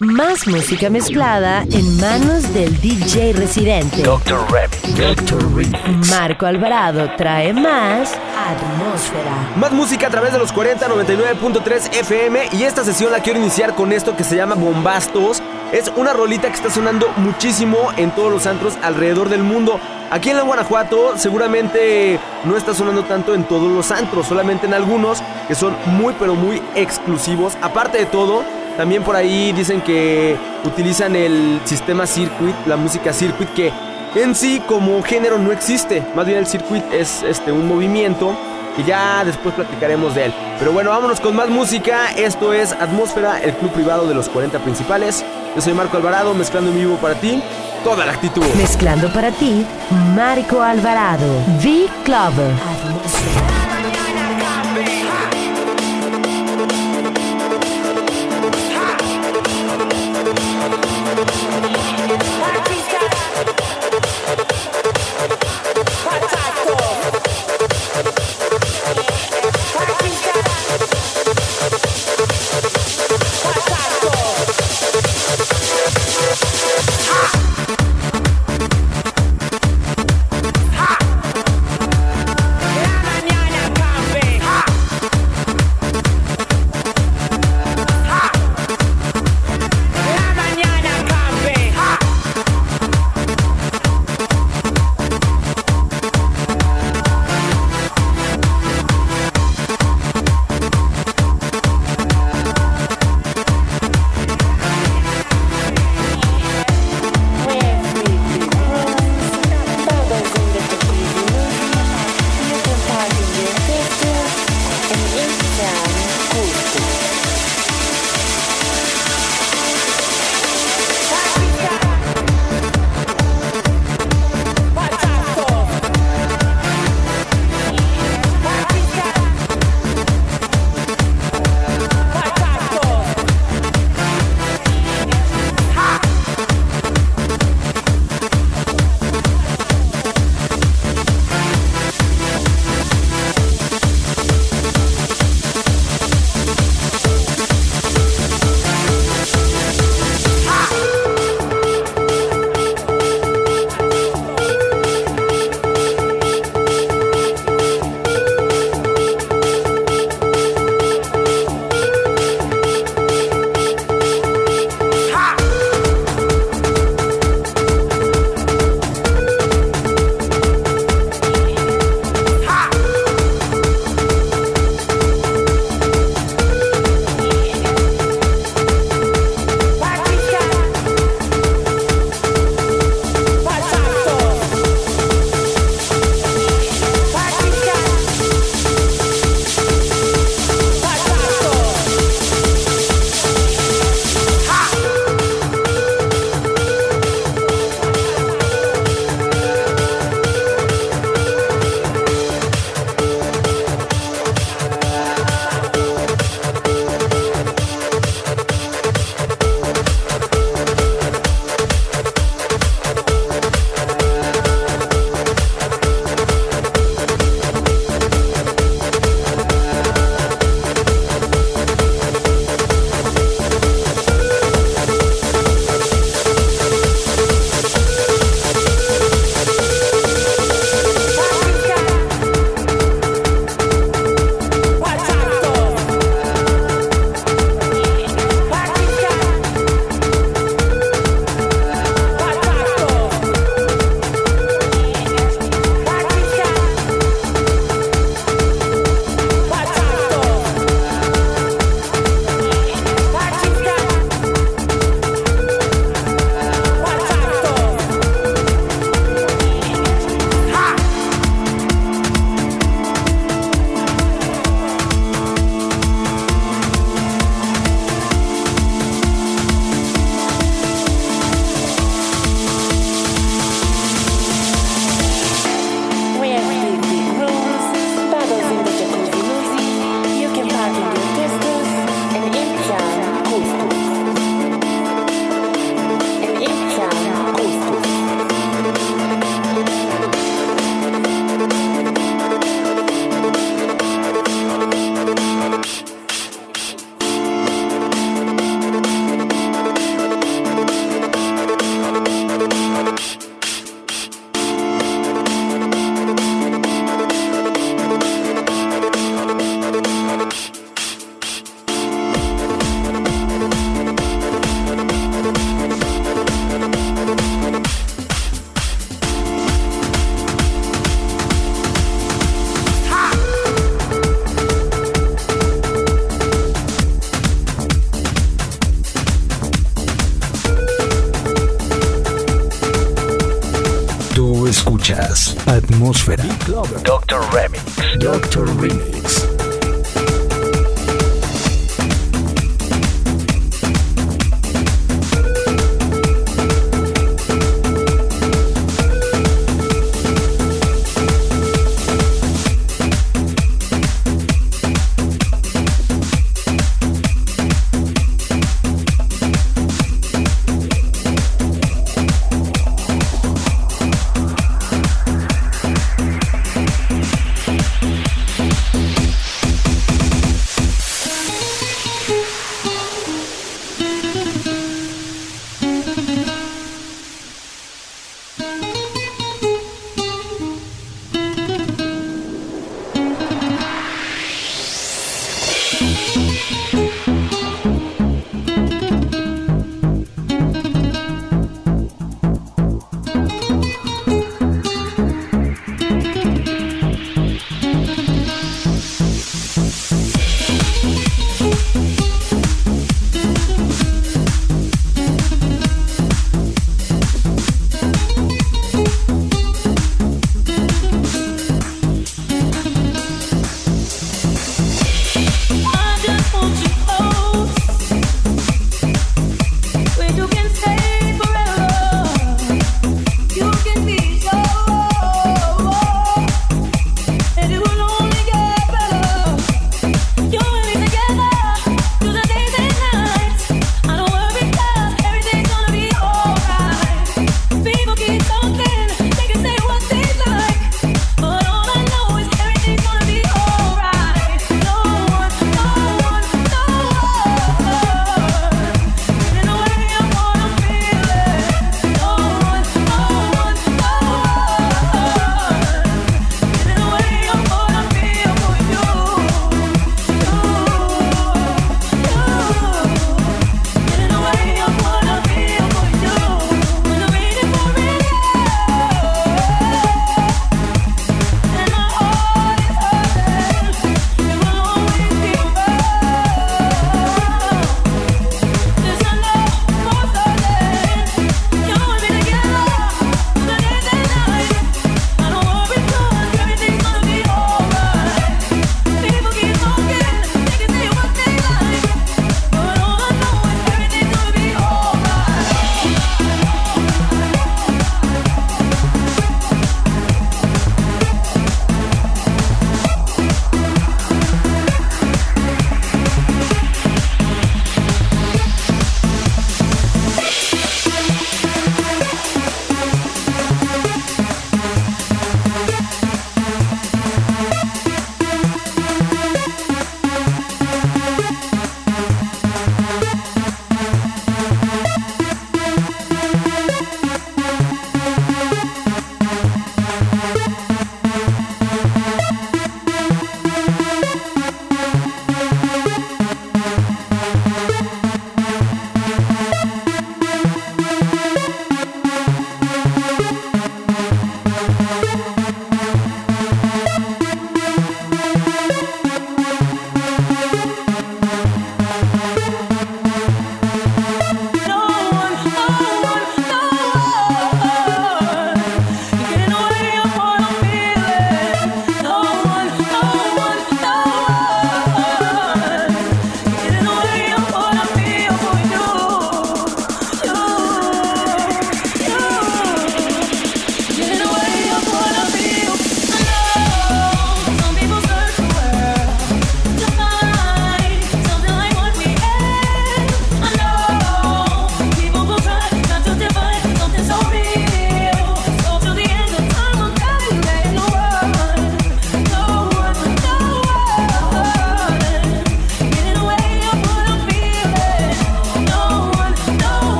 Más música mezclada en manos del DJ residente. Doctor Remix. Doctor Remix. Marco Alvarado trae más atmósfera. Más música a través de los 40 99.3 FM y esta sesión la quiero iniciar con esto que se llama Bombastos. Es una rolita que está sonando muchísimo en todos los antros alrededor del mundo. Aquí en la Guanajuato seguramente no está sonando tanto en todos los antros, solamente en algunos que son muy pero muy exclusivos. Aparte de todo, también por ahí dicen que utilizan el sistema circuit, la música circuit que en sí como género no existe. Más bien el circuit es este un movimiento y ya después platicaremos de él. Pero bueno, vámonos con más música. Esto es Atmósfera, el club privado de los 40 principales. Yo soy Marco Alvarado, mezclando en vivo para ti toda la actitud. Mezclando para ti, Marco Alvarado. V Club. Atmósfera. Escuchas Atmósfera. Doctor Remix. Doctor Remix.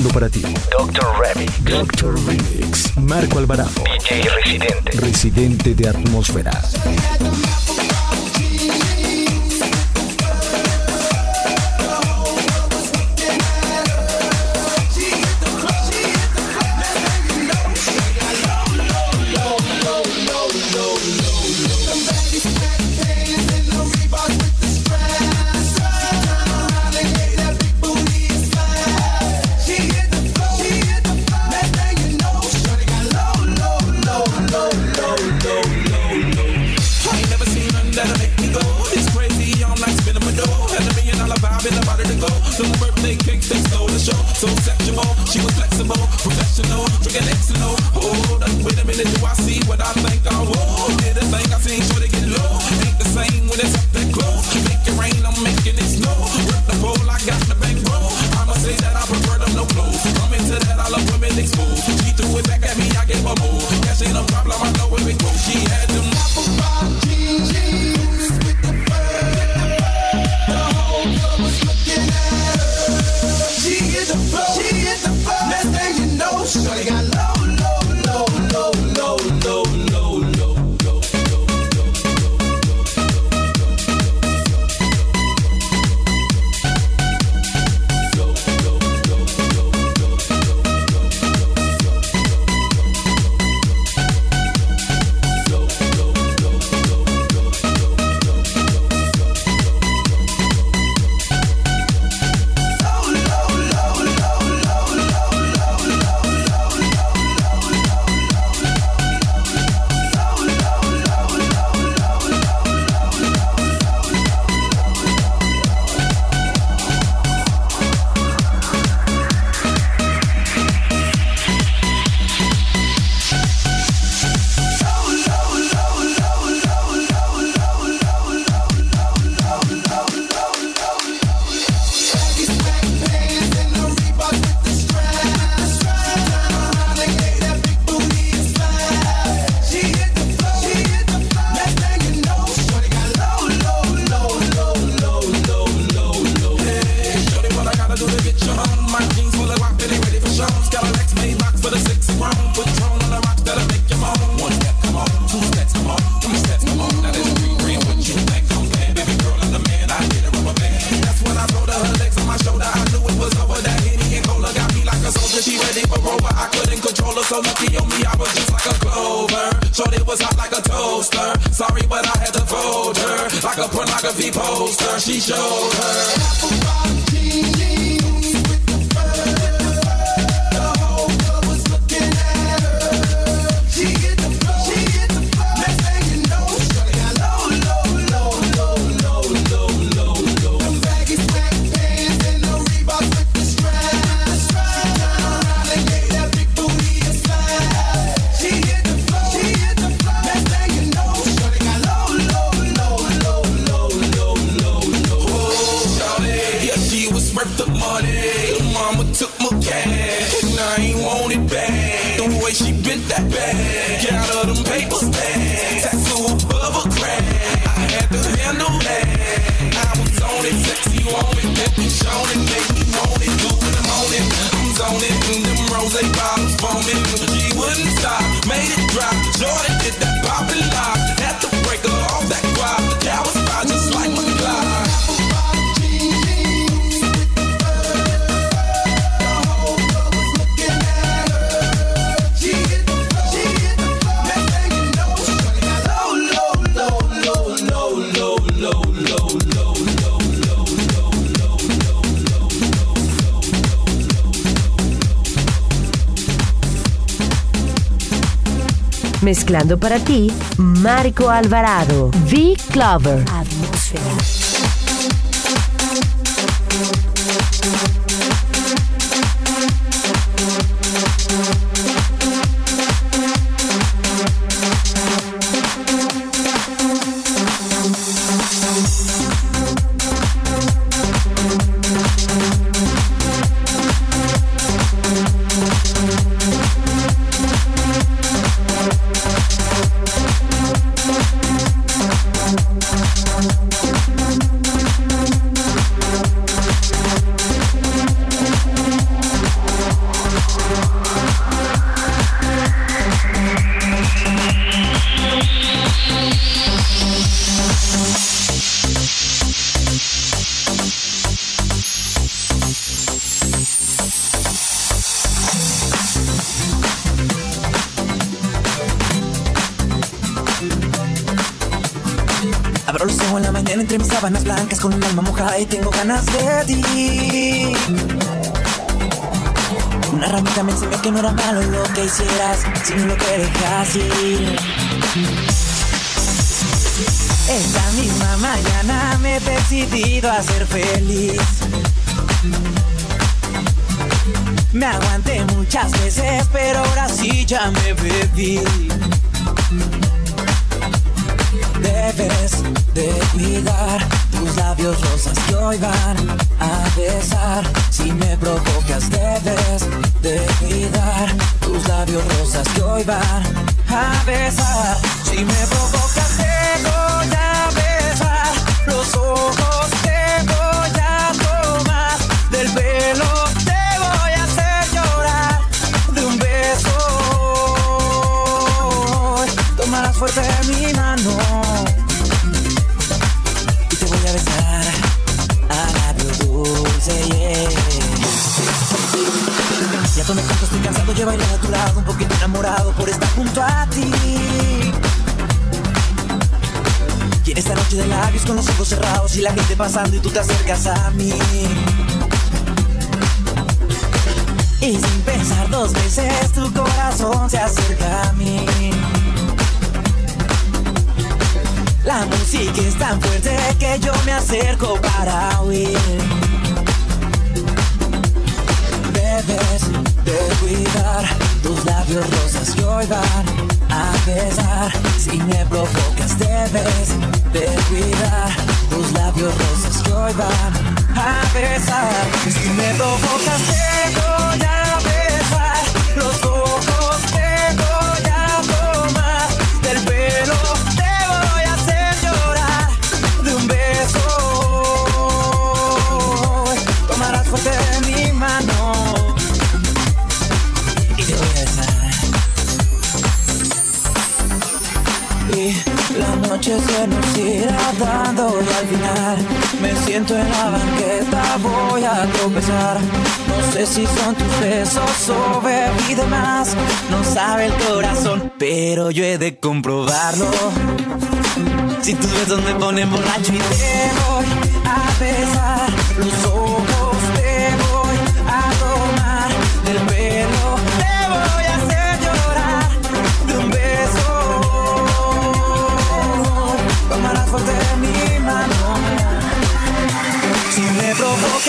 Mezclando para ti. Doctor Remix. Doctor Remix. Marco Alvarado. DJ Residente. Residente de atmósfera. Mezclando para ti, Marco Alvarado, V Clover. Atmósfera. Con un alma mojada y tengo ganas de ti. Una ramita me enseñó que no era malo lo que hicieras, sino lo que dejas ir. Esta misma mañana me he decidido a ser feliz. Me aguanté muchas veces, pero ahora sí ya me bebí. Debes de cuidar tus labios rosas que hoy van a besar. Si me provocas, debes de cuidar tus labios rosas que hoy van a besar. Si me provocas, te voy a besar. Los ojos te voy a tomar del pelo. Fuerte mi mano dulce, yeah. Estoy cansado, de bailar a tu lado, un poquito enamorado por estar junto a ti. Y en esta noche de labios con los ojos cerrados y la gente pasando y tú te acercas a mí. Y sin pensar dos veces tu corazón se acerca a mí. La música es tan fuerte que yo me acerco para oír. Debes de cuidar tus labios rosas que hoy van a besar. Si me provocas, debes de cuidar tus labios rosas que hoy van a besar. Si me provocas, te voy noche se nos irá dando y al final me siento en la banqueta, voy a tropezar. No sé si son tus besos o bebí de más, no sabe el corazón, pero yo he de comprobarlo. Si tus besos me ponen borracho y te voy a besar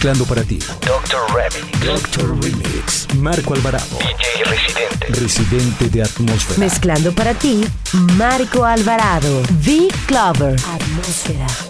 Mezclando para ti. Doctor Remix. Doctor Remix. Marco Alvarado. DJ Residente. Residente de atmósfera. Mezclando para ti, Marco Alvarado. V Clover. Atmósfera.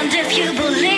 No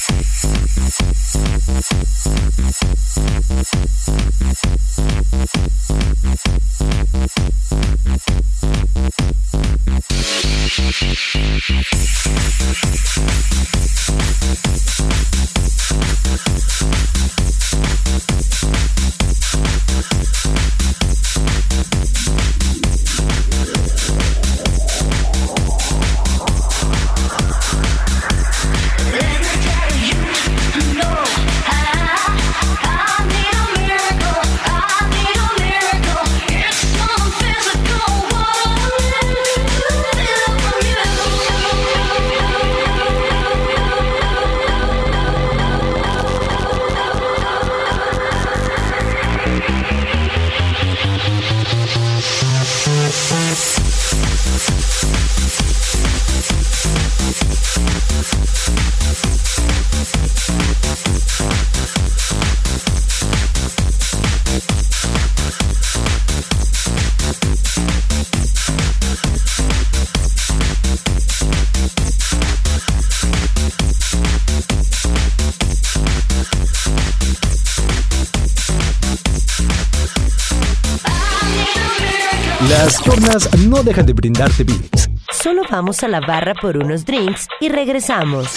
No dejan de brindarte beats. Solo vamos a la barra por unos drinks y regresamos.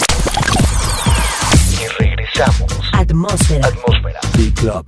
Y regresamos. Atmósfera. Atmósfera. Big Club.